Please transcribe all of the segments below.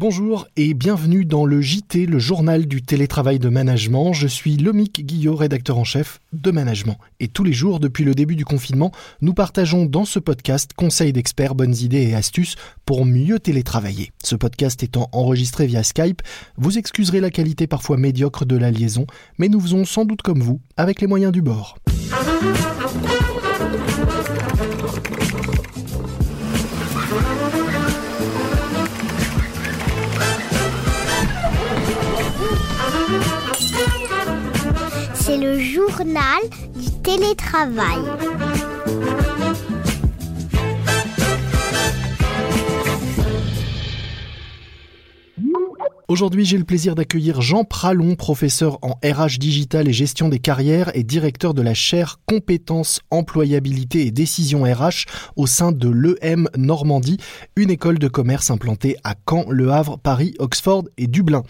Bonjour et bienvenue dans le JT, le journal du télétravail de management. Je suis Lomic Guillot, rédacteur en chef de management. Et tous les jours, depuis le début du confinement, nous partageons dans ce podcast conseils d'experts, bonnes idées et astuces pour mieux télétravailler. Ce podcast étant enregistré via Skype, vous excuserez la qualité parfois médiocre de la liaison, mais nous faisons sans doute comme vous, avec les moyens du bord. Aujourd'hui, j'ai le plaisir d'accueillir Jean Pralon, professeur en RH digital et gestion des carrières et directeur de la chaire compétences, employabilité et décision RH au sein de l'EM Normandie, une école de commerce implantée à Caen, Le Havre, Paris, Oxford et Dublin.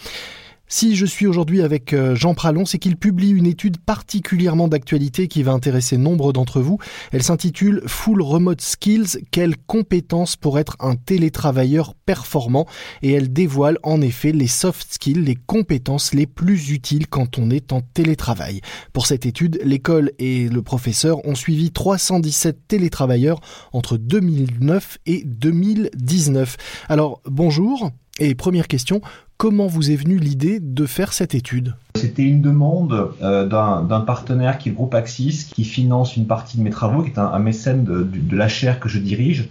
Si je suis aujourd'hui avec euh, Jean Pralon, c'est qu'il publie une étude particulièrement d'actualité qui va intéresser nombre d'entre vous. Elle s'intitule Full Remote Skills, quelles compétences pour être un télétravailleur performant? Et elle dévoile en effet les soft skills, les compétences les plus utiles quand on est en télétravail. Pour cette étude, l'école et le professeur ont suivi 317 télétravailleurs entre 2009 et 2019. Alors, bonjour. Et première question, comment vous est venue l'idée de faire cette étude? C'était une demande euh, d'un partenaire qui est le groupe Axis, qui finance une partie de mes travaux, qui est un, mécène de, la chaire que je dirige,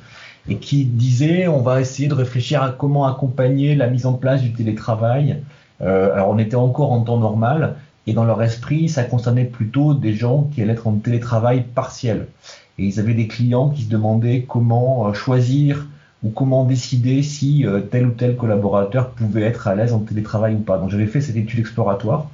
et qui disait on va essayer de réfléchir à comment accompagner la mise en place du télétravail. Euh, alors on était encore en temps normal, et dans leur esprit, ça concernait plutôt des gens qui allaient être en télétravail partiel. Et ils avaient des clients qui se demandaient comment euh, choisir ou comment décider si euh, tel ou tel collaborateur pouvait être à l'aise en télétravail ou pas. Donc j'avais fait cette étude exploratoire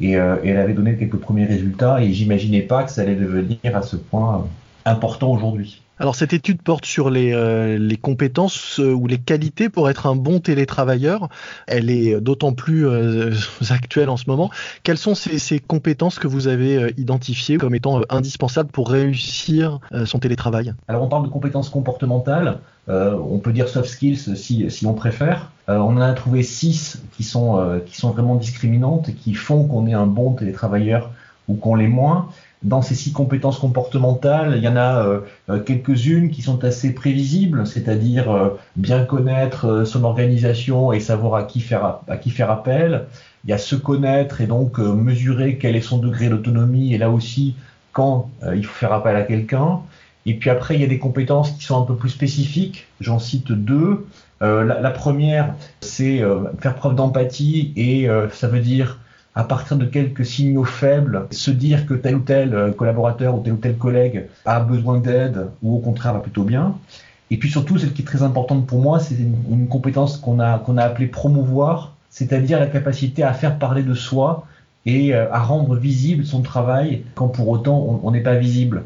et, euh, et elle avait donné quelques premiers résultats et j'imaginais pas que ça allait devenir à ce point euh, important aujourd'hui. Alors cette étude porte sur les, euh, les compétences euh, ou les qualités pour être un bon télétravailleur. Elle est d'autant plus euh, actuelle en ce moment. Quelles sont ces, ces compétences que vous avez identifiées comme étant indispensables pour réussir son télétravail? Alors on parle de compétences comportementales. on peut dire soft skills si, si on préfère. on en a trouvé six qui sont, qui sont vraiment discriminantes et qui font qu'on est un bon télétravailleur ou qu'on l'est moins. Dans ces six compétences comportementales, il y en a euh, euh, quelques-unes qui sont assez prévisibles, c'est-à-dire euh, bien connaître son organisation et savoir à qui faire à qui faire appel. Il y a se connaître et donc mesurer quel est son degré d'autonomie et là aussi quand il faut faire appel à quelqu'un. Et puis après, il y a des compétences qui sont un peu plus spécifiques. J'en cite deux. la, la, première, c'est faire preuve d'empathie et ça veut dire à partir de quelques signaux faibles, se dire que tel ou tel euh, collaborateur ou tel ou tel collègue a besoin d'aide ou au contraire va plutôt bien. Et puis surtout, celle qui est très importante pour moi, c'est une, compétence qu'on a, qu'on a appelée promouvoir, c'est-à-dire la capacité à faire parler de soi et euh, à rendre visible son travail quand pour autant on n'est pas visible.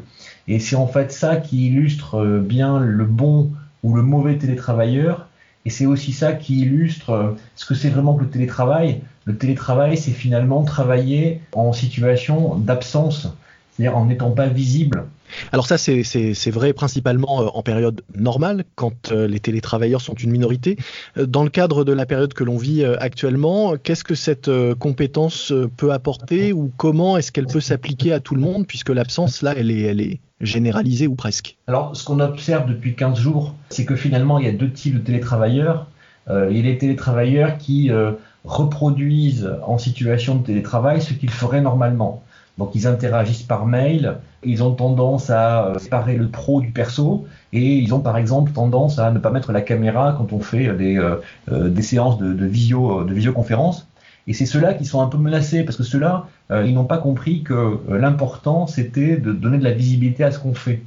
Et c'est en fait ça qui illustre euh, bien le bon ou le mauvais télétravailleur. Et c'est aussi ça qui illustre ce que c'est vraiment que le télétravail. Le télétravail, c'est finalement travailler en situation d'absence, c'est-à-dire en n'étant pas visible. Alors ça, c'est vrai principalement euh, en période normale, quand euh, les télétravailleurs sont une minorité. Euh, dans le cadre de la période que l'on vit actuellement, qu'est-ce que cette compétence peut apporter ou comment est-ce qu'elle peut s'appliquer à tout le monde, puisque l'absence, là, elle est, elle est généralisée ou presque? Alors, ce qu'on observe depuis 15 jours, c'est que finalement, il y a deux types de télétravailleurs. il y a les télétravailleurs qui reproduisent en situation de télétravail ce qu'ils feraient normalement. Donc ils interagissent par mail, ils ont tendance à euh, séparer le pro du perso et ils ont par exemple tendance à ne pas mettre la caméra quand on fait des, euh, euh, séances de, de, visio, de visioconférence. Et c'est ceux-là qui sont un peu menacés parce que ceux-là, ils n'ont pas compris que l'important c'était de donner de la visibilité à ce qu'on fait.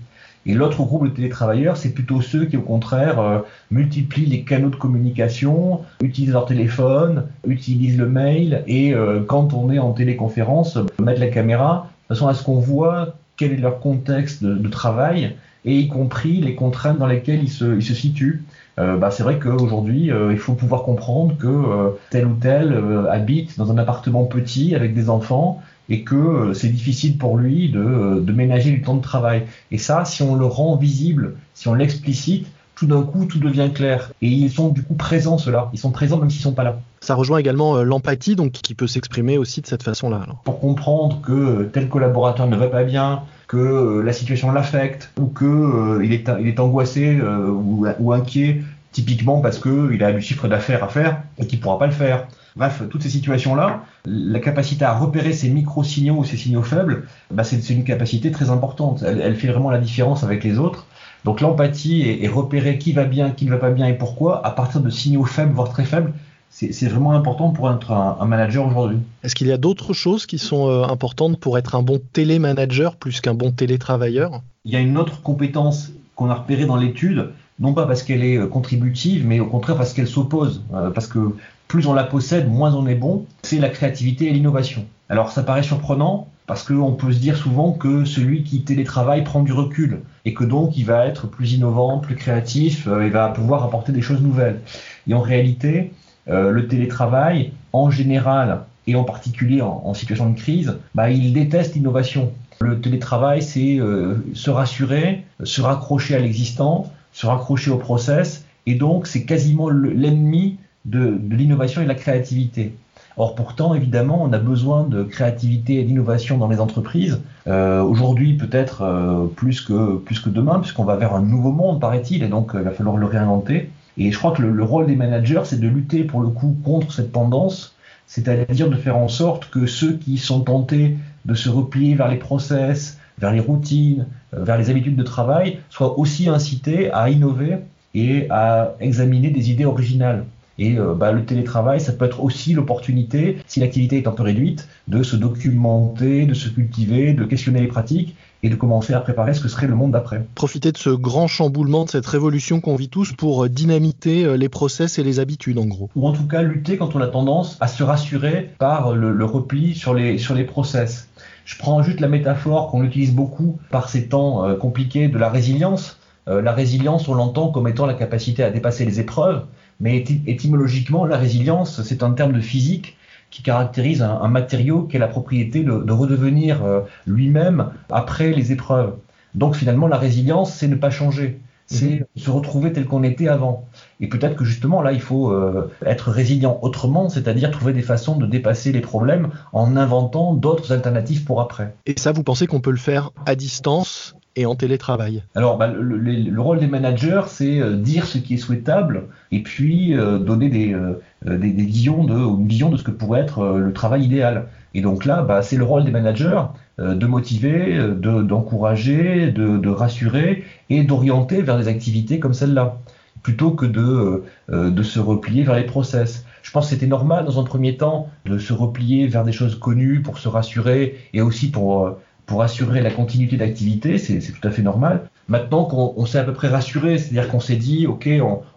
Et l'autre groupe de télétravailleurs, c'est plutôt ceux qui, au contraire, multiplient les canaux de communication, utilisent leur téléphone, utilisent le mail, et quand on est en téléconférence, mettre la caméra de façon à ce qu'on voit quel est leur contexte de, travail, et y compris les contraintes dans lesquelles ils se, ils se situent. Euh, bah, c'est vrai qu'aujourd'hui, il faut pouvoir comprendre que tel ou tel habite dans un appartement petit avec des enfants et que euh, c'est difficile pour lui de, euh, de ménager du temps de travail. Et ça, si on le rend visible, si on l'explicite, tout d'un coup, tout devient clair. Et ils sont du coup présents, ceux-là. Ils sont présents même s'ils sont pas là. Ça rejoint également euh, l'empathie, donc qui peut s'exprimer aussi de cette façon-là. Pour comprendre que tel collaborateur ne va pas bien, que euh, la situation l'affecte, ou que euh, il, est, il est angoissé ou, ou, inquiet, typiquement parce qu'il a du chiffre d'affaires à faire et qu'il pourra pas le faire. Bref, toutes ces situations-là, la capacité à repérer ces micro-signaux ou ces signaux faibles, bah c'est une capacité très importante. Elle, elle, fait vraiment la différence avec les autres. Donc l'empathie et, et, repérer qui va bien, qui ne va pas bien et pourquoi, à partir de signaux faibles, voire très faibles, c'est vraiment important pour être un, un manager aujourd'hui. Est-ce qu'il y a d'autres choses qui sont euh, importantes pour être un bon télémanager plus qu'un bon télétravailleur? Il y a une autre compétence qu'on a repérée dans l'étude, non pas parce qu'elle est euh, contributive, mais au contraire parce qu'elle s'oppose. Euh, parce que plus on la possède, moins on est bon, c'est la créativité et l'innovation. Alors ça paraît surprenant, parce qu'on peut se dire souvent que celui qui télétravaille prend du recul, et que donc il va être plus innovant, plus créatif, euh, et va pouvoir apporter des choses nouvelles. Et en réalité, euh, le télétravail, en général, et en particulier en, situation de crise, bah, il déteste l'innovation. Le télétravail, c'est euh, se rassurer, se raccrocher à l'existant, se raccrocher au process, et donc c'est quasiment l'ennemi de l'innovation et de la créativité. Or pourtant, évidemment, on a besoin de créativité et d'innovation dans les entreprises. Euh, Aujourd'hui, peut-être euh, plus que plus que demain, puisqu'on va vers un nouveau monde, paraît-il, et donc euh, il va falloir le réinventer. Et je crois que le, le rôle des managers, c'est de lutter pour le coup contre cette tendance, c'est-à-dire de faire en sorte que ceux qui sont tentés de se replier vers les process, vers les routines, euh, vers les habitudes de travail, soient aussi incités à innover et à examiner des idées originales. Et euh, bah, le télétravail, ça peut être aussi l'opportunité, si l'activité est un peu réduite, de se documenter, de se cultiver, de questionner les pratiques et de commencer à préparer ce que serait le monde d'après. Profiter de ce grand chamboulement, de cette révolution qu'on vit tous pour dynamiter les process et les habitudes en gros. Ou en tout cas lutter quand on a tendance à se rassurer par le, le repli sur les, sur les process. Je prends juste la métaphore qu'on utilise beaucoup par ces temps euh, compliqués de la résilience. Euh, la résilience, on l'entend comme étant la capacité à dépasser les épreuves, mais étymologiquement, la résilience, c'est un terme de physique qui caractérise un, un matériau qui a la propriété de, de redevenir euh, lui-même après les épreuves. Donc finalement, la résilience, c'est ne pas changer, c'est mmh. se retrouver tel qu'on était avant. Et peut-être que justement là, il faut euh, être résilient autrement, c'est-à-dire trouver des façons de dépasser les problèmes en inventant d'autres alternatives pour après. Et ça, vous pensez qu'on peut le faire à distance et en télétravail Alors, bah, le, le, le, rôle des managers, c'est euh, dire ce qui est souhaitable et puis euh, donner des, euh, de, une vision de ce que pourrait être euh, le travail idéal. Et donc là, bah, c'est le rôle des managers de motiver, d'encourager, de, de, de, rassurer et d'orienter vers des activités comme celle-là, plutôt que de, de se replier vers les process. Je pense que c'était normal dans un premier temps de se replier vers des choses connues pour se rassurer et aussi pour pour assurer la continuité d'activité, c'est tout à fait normal. Maintenant qu'on on s'est à peu près rassuré, c'est-à-dire qu'on s'est dit, ok,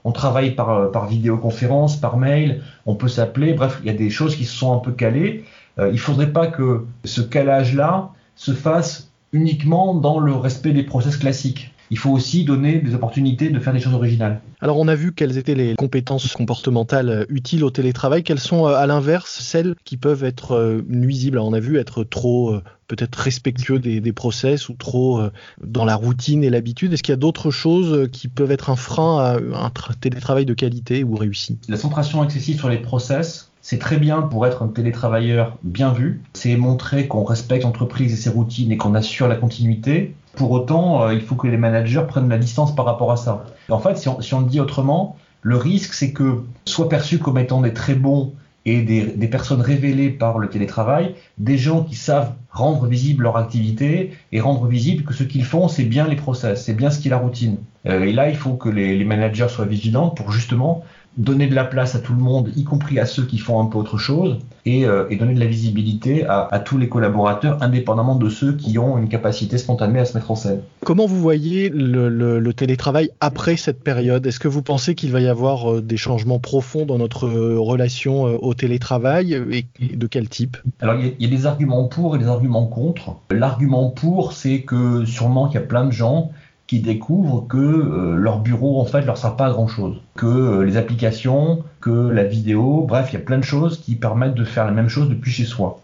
on, travaille par, par vidéoconférence, par mail, on peut s'appeler, bref, il y a des choses qui se sont un peu calées. Euh, il ne faudrait pas que ce calage-là se fasse uniquement dans le respect des process classiques il faut aussi donner des opportunités de faire des choses originales. Alors on a vu quelles étaient les compétences comportementales utiles au télétravail, quelles sont à l'inverse celles qui peuvent être nuisibles? On a vu être trop peut-être respectueux des, des, process ou trop dans la routine et l'habitude. Est-ce qu'il y a d'autres choses qui peuvent être un frein à un télétravail de qualité ou réussi? La centration excessive sur les process, c'est très bien pour être un télétravailleur bien vu. C'est montrer qu'on respecte l'entreprise et ses routines et qu'on assure la continuité. Pour autant, euh, il faut que les managers prennent la distance par rapport à ça. En fait, si on, le dit autrement, le risque, c'est que soit perçus comme étant des très bons et des, personnes révélées par le télétravail, des gens qui savent rendre visible leur activité et rendre visible que ce qu'ils font, c'est bien les process, c'est bien ce qui est la routine. Euh, et là, il faut que les managers soient vigilants pour justement donner de la place à tout le monde, y compris à ceux qui font un peu autre chose, et, euh, et donner de la visibilité à, à, tous les collaborateurs, indépendamment de ceux qui ont une capacité spontanée à se mettre en scène. Comment vous voyez le, le, le télétravail après cette période? Est-ce que vous pensez qu'il va y avoir euh, des changements profonds dans notre euh, relation au télétravail et de quel type? Alors il y, y, a des arguments pour et des arguments contre. L'argument pour, c'est que sûrement qu'il y a plein de gens qui découvrent que euh, leur bureau en fait leur sert pas à grand chose, que euh, les applications, que la vidéo, bref, il y a plein de choses qui permettent de faire la même chose depuis chez soi.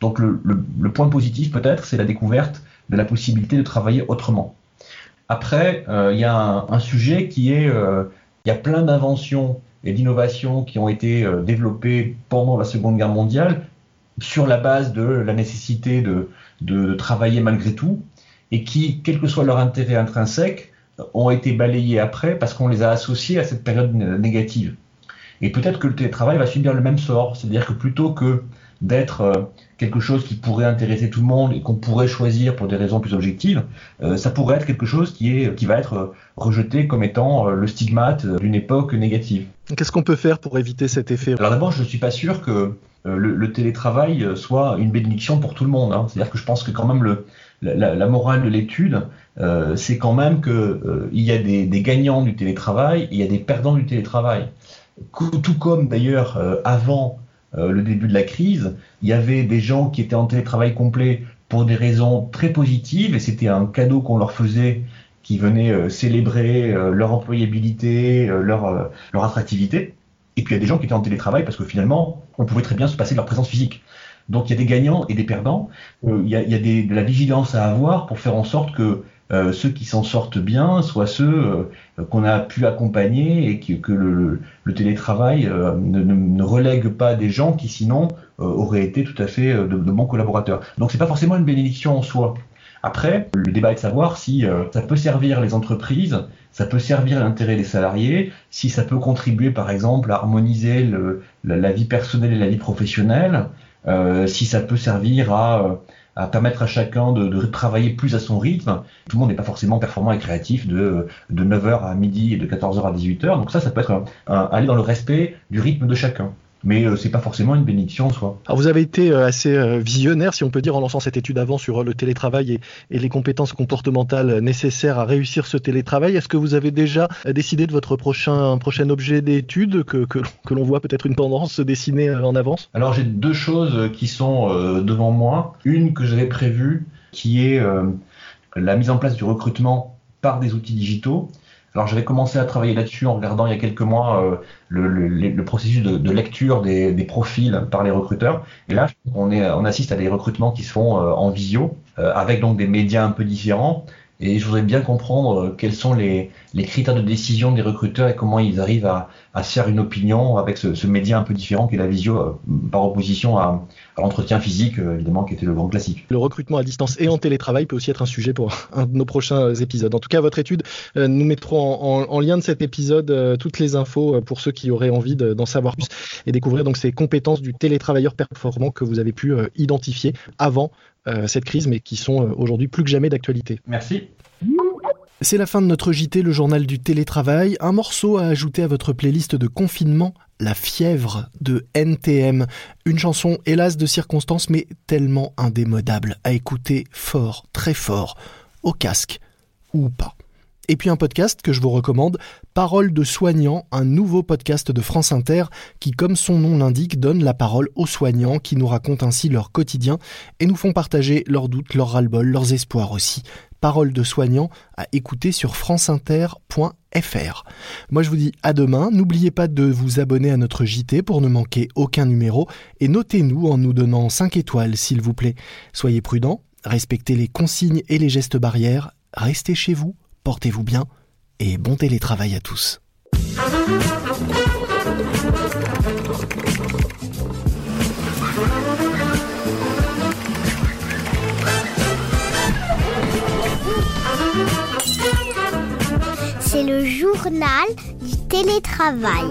Donc le, point positif peut-être, c'est la découverte de la possibilité de travailler autrement. Après, il y a un, sujet qui est, il y a plein d'inventions et d'innovations qui ont été développées pendant la Seconde Guerre mondiale sur la base de la nécessité de, travailler malgré tout, et qui, quel que soit leur intérêt intrinsèque, ont été balayés après parce qu'on les a associés à cette période négative. Et peut-être que le télétravail va subir le même sort, c'est-à-dire que plutôt que d'être euh, quelque chose qui pourrait intéresser tout le monde et qu'on pourrait choisir pour des raisons plus objectives, euh, ça pourrait être quelque chose qui, est, qui va être euh, rejeté comme étant le stigmate d'une époque négative. Qu'est-ce qu'on peut faire pour éviter cet effet? Alors d'abord, je ne suis pas sûr que le, télétravail soit une bénédiction pour tout le monde. Hein. C'est-à-dire que je pense que quand même le, la, morale de l'étude, c'est quand même qu'il il y a des, des, gagnants du télétravail, et il y a des perdants du télétravail. Tout comme d'ailleurs avant euh, le début de la crise, il y avait des gens qui étaient en télétravail complet pour des raisons très positives et c'était un cadeau qu'on leur faisait qui venait euh, célébrer euh, leur employabilité, leur, leur attractivité. Et puis il y a des gens qui étaient en télétravail parce que finalement, on pouvait très bien se passer de leur présence physique. Donc il y a des gagnants et des perdants. il y a, de la vigilance à avoir pour faire en sorte que euh, ceux qui s'en sortent bien soient ceux euh, qu'on a pu accompagner et que, le, télétravail euh, ne, relègue pas des gens qui sinon auraient été tout à fait de, bons collaborateurs. Donc c'est pas forcément une bénédiction en soi. Après, le débat est de savoir si ça peut servir les entreprises, ça peut servir l'intérêt des salariés, si ça peut contribuer par exemple à harmoniser la, vie personnelle et la vie professionnelle, si ça peut servir à à permettre à chacun de, travailler plus à son rythme. Tout le monde n'est pas forcément performant et créatif de, de 9h à midi et de 14h à 18h. Donc ça, ça peut être aller dans le respect du rythme de chacun mais euh, c'est pas forcément une bénédiction en soi. Alors vous avez été euh, assez euh, visionnaire, si on peut dire, en lançant cette étude avant sur le télétravail et, les compétences comportementales nécessaires à réussir ce télétravail. Est-ce que vous avez déjà décidé de votre prochain, prochain objet d'étude, que, que, l'on voit peut-être une tendance se dessiner en avance? Alors j'ai deux choses qui sont devant moi. Une que j'avais prévue, qui est la mise en place du recrutement par des outils digitaux. Alors j'avais commencé à travailler là-dessus en regardant il y a quelques mois euh, le, le, le, processus de, de lecture des, des, profils par les recruteurs. Et là, on, est, on assiste à des recrutements qui se font euh, en visio, euh, avec donc des médias un peu différents. Et je voudrais bien comprendre quels sont les, les, critères de décision des recruteurs et comment ils arrivent à, à se faire une opinion avec ce, ce, média un peu différent qu'est la visio, par opposition à, à l'entretien physique, évidemment, qui était le grand classique. Le recrutement à distance et en télétravail peut aussi être un sujet pour un de nos prochains épisodes. En tout cas, votre étude, nous mettrons en, en, lien de cet épisode toutes les infos pour ceux qui auraient envie d'en savoir plus et découvrir donc ces compétences du télétravailleur performant que vous avez pu euh, identifier avant euh, cette crise, mais qui sont euh, aujourd'hui plus que jamais d'actualité. Merci. C'est la fin de notre JT, le journal du télétravail. Un morceau à ajouter à votre playlist de confinement, La fièvre de NTM. Une chanson, hélas, de circonstance, mais tellement indémodable, à écouter fort, très fort, au casque ou pas. Et puis un podcast que je vous recommande, Parole de soignants, un nouveau podcast de France Inter qui, comme son nom l'indique, donne la parole aux soignants qui nous racontent ainsi leur quotidien et nous font partager leurs doutes, leurs ras-le-bol, leurs espoirs aussi. Parole de soignants à écouter sur franceinter.fr. Moi je vous dis à demain, n'oubliez pas de vous abonner à notre JT pour ne manquer aucun numéro et notez-nous en nous donnant 5 étoiles s'il vous plaît. Soyez prudents, respectez les consignes et les gestes barrières, restez chez vous portez-vous bien et bon télétravail à tous. Le journal du télétravail.